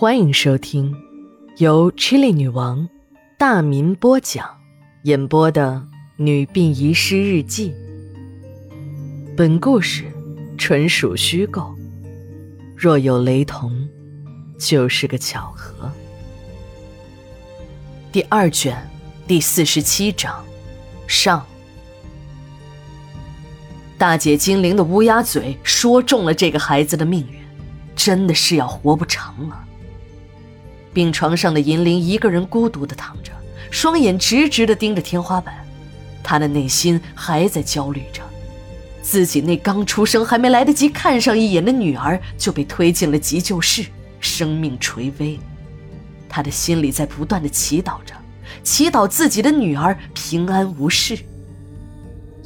欢迎收听由 Chili 女王大民播讲、演播的《女病遗失日记》。本故事纯属虚构，若有雷同，就是个巧合。第二卷第四十七章上。大姐精灵的乌鸦嘴说中了这个孩子的命运，真的是要活不长了。病床上的银铃一个人孤独的躺着，双眼直直的盯着天花板，她的内心还在焦虑着，自己那刚出生还没来得及看上一眼的女儿就被推进了急救室，生命垂危。她的心里在不断的祈祷着，祈祷自己的女儿平安无事。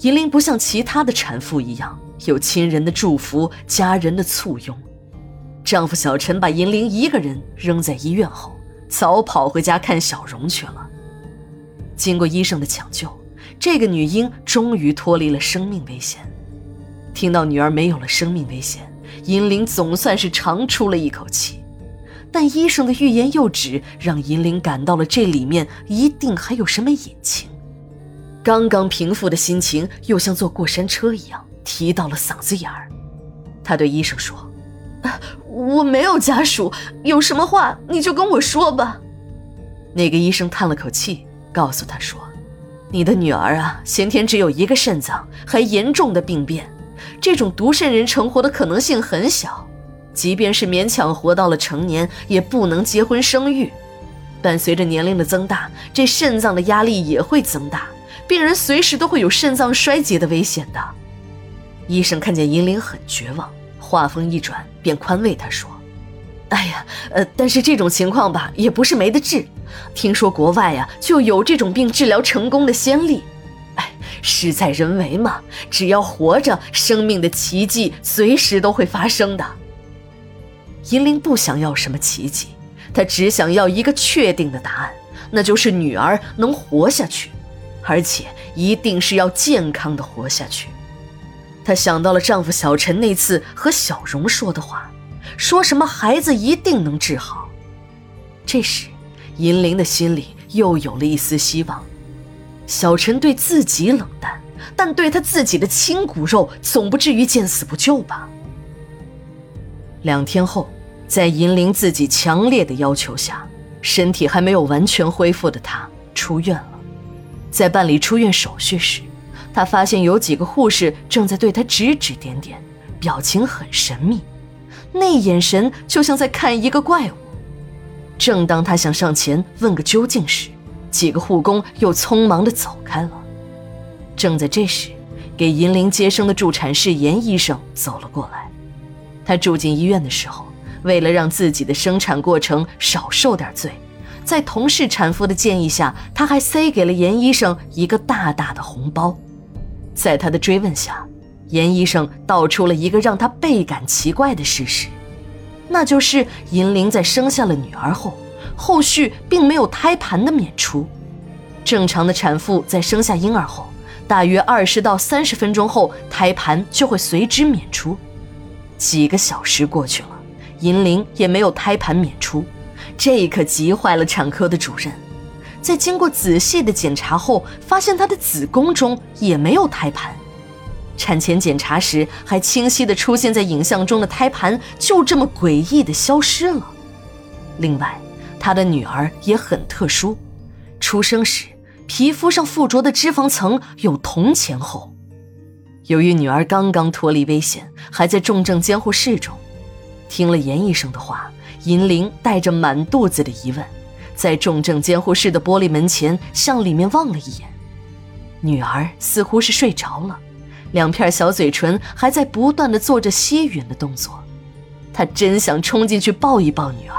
银铃不像其他的产妇一样有亲人的祝福、家人的簇拥。丈夫小陈把银铃一个人扔在医院后，早跑回家看小荣去了。经过医生的抢救，这个女婴终于脱离了生命危险。听到女儿没有了生命危险，银铃总算是长出了一口气。但医生的欲言又止，让银铃感到了这里面一定还有什么隐情。刚刚平复的心情又像坐过山车一样提到了嗓子眼儿。他对医生说：“我没有家属，有什么话你就跟我说吧。”那个医生叹了口气，告诉他说：“你的女儿啊，先天只有一个肾脏，还严重的病变，这种独肾人成活的可能性很小，即便是勉强活到了成年，也不能结婚生育。伴随着年龄的增大，这肾脏的压力也会增大。”病人随时都会有肾脏衰竭的危险的。医生看见银铃很绝望，话锋一转，便宽慰他说：“哎呀，呃，但是这种情况吧，也不是没得治。听说国外呀就有这种病治疗成功的先例。哎，事在人为嘛，只要活着，生命的奇迹随时都会发生的。”银铃不想要什么奇迹，她只想要一个确定的答案，那就是女儿能活下去。而且一定是要健康的活下去。她想到了丈夫小陈那次和小荣说的话，说什么孩子一定能治好。这时，银铃的心里又有了一丝希望。小陈对自己冷淡，但对他自己的亲骨肉，总不至于见死不救吧？两天后，在银铃自己强烈的要求下，身体还没有完全恢复的她出院了。在办理出院手续时，他发现有几个护士正在对他指指点点，表情很神秘，那眼神就像在看一个怪物。正当他想上前问个究竟时，几个护工又匆忙地走开了。正在这时，给银铃接生的助产士严医生走了过来。他住进医院的时候，为了让自己的生产过程少受点罪。在同事产妇的建议下，他还塞给了严医生一个大大的红包。在他的追问下，严医生道出了一个让他倍感奇怪的事实，那就是银铃在生下了女儿后，后续并没有胎盘的娩出。正常的产妇在生下婴儿后，大约二十到三十分钟后，胎盘就会随之娩出。几个小时过去了，银铃也没有胎盘娩出。这可急坏了产科的主任，在经过仔细的检查后，发现她的子宫中也没有胎盘。产前检查时还清晰地出现在影像中的胎盘，就这么诡异地消失了。另外，她的女儿也很特殊，出生时皮肤上附着的脂肪层有铜钱厚。由于女儿刚刚脱离危险，还在重症监护室中，听了严医生的话。银铃带着满肚子的疑问，在重症监护室的玻璃门前向里面望了一眼。女儿似乎是睡着了，两片小嘴唇还在不断的做着吸吮的动作。他真想冲进去抱一抱女儿。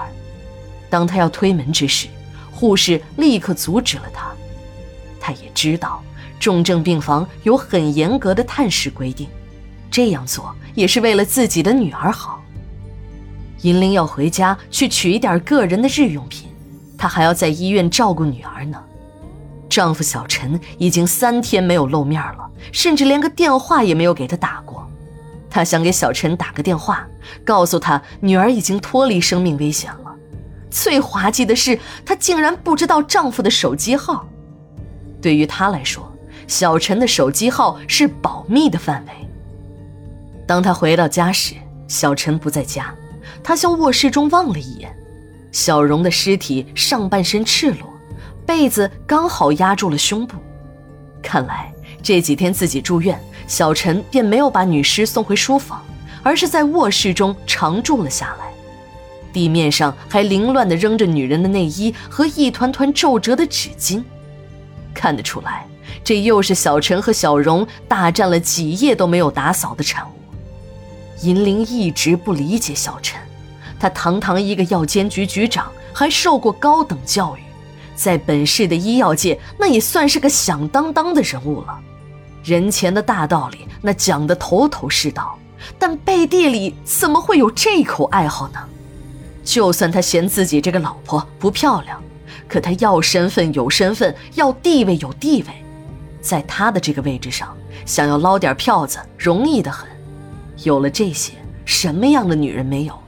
当他要推门之时，护士立刻阻止了他。他也知道重症病房有很严格的探视规定，这样做也是为了自己的女儿好。银铃要回家去取一点个人的日用品，她还要在医院照顾女儿呢。丈夫小陈已经三天没有露面了，甚至连个电话也没有给她打过。她想给小陈打个电话，告诉他女儿已经脱离生命危险了，最滑稽的是，她竟然不知道丈夫的手机号。对于她来说，小陈的手机号是保密的范围。当她回到家时，小陈不在家，她向卧室中望了一眼，小荣的尸体上半身赤裸，被子刚好压住了胸部。看来这几天自己住院，小陈便没有把女尸送回书房，而是在卧室中常住了下来。地面上还凌乱地扔着女人的内衣和一团团皱褶的纸巾，看得出来，这又是小陈和小荣大战了几夜都没有打扫的产物。银铃一直不理解小陈，他堂堂一个药监局局长，还受过高等教育，在本市的医药界那也算是个响当当的人物了。人前的大道理那讲得头头是道，但背地里怎么会有这口爱好呢？就算他嫌自己这个老婆不漂亮，可他要身份有身份，要地位有地位，在他的这个位置上，想要捞点票子容易的很。有了这些，什么样的女人没有？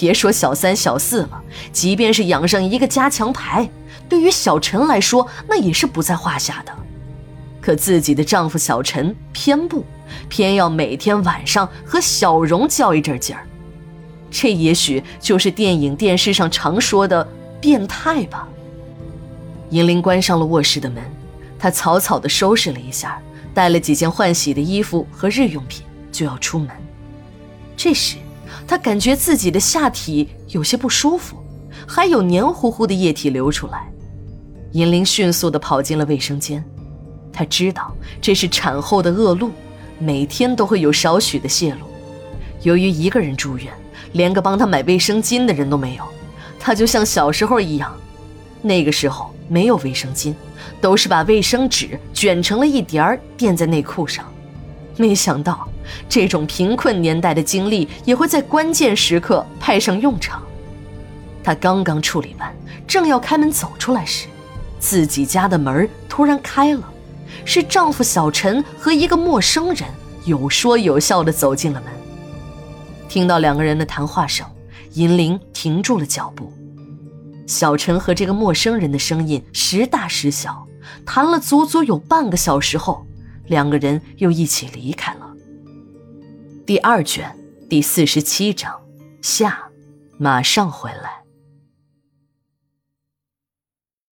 别说小三小四了，即便是养上一个加强牌，对于小陈来说，那也是不在话下的。可自己的丈夫小陈偏不，偏要每天晚上和小荣较一阵劲儿。这也许就是电影、电视上常说的变态吧。银铃关上了卧室的门，她草草地收拾了一下，带了几件换洗的衣服和日用品，就要出门。这时，他感觉自己的下体有些不舒服，还有黏糊糊的液体流出来。银铃迅速地跑进了卫生间，他知道这是产后的恶露，每天都会有少许的泄露。由于一个人住院。连个帮他买卫生巾的人都没有，他就像小时候一样，那个时候没有卫生巾，都是把卫生纸卷成了一叠儿垫在内裤上。没想到这种贫困年代的经历也会在关键时刻派上用场。他刚刚处理完，正要开门走出来时，自己家的门突然开了，是丈夫小陈和一个陌生人有说有笑地走进了门。听到两个人的谈话声，银铃停住了脚步。小陈和这个陌生人的声音时大时小，谈了足足有半个小时后，两个人又一起离开了。第二卷第四十七章下，马上回来。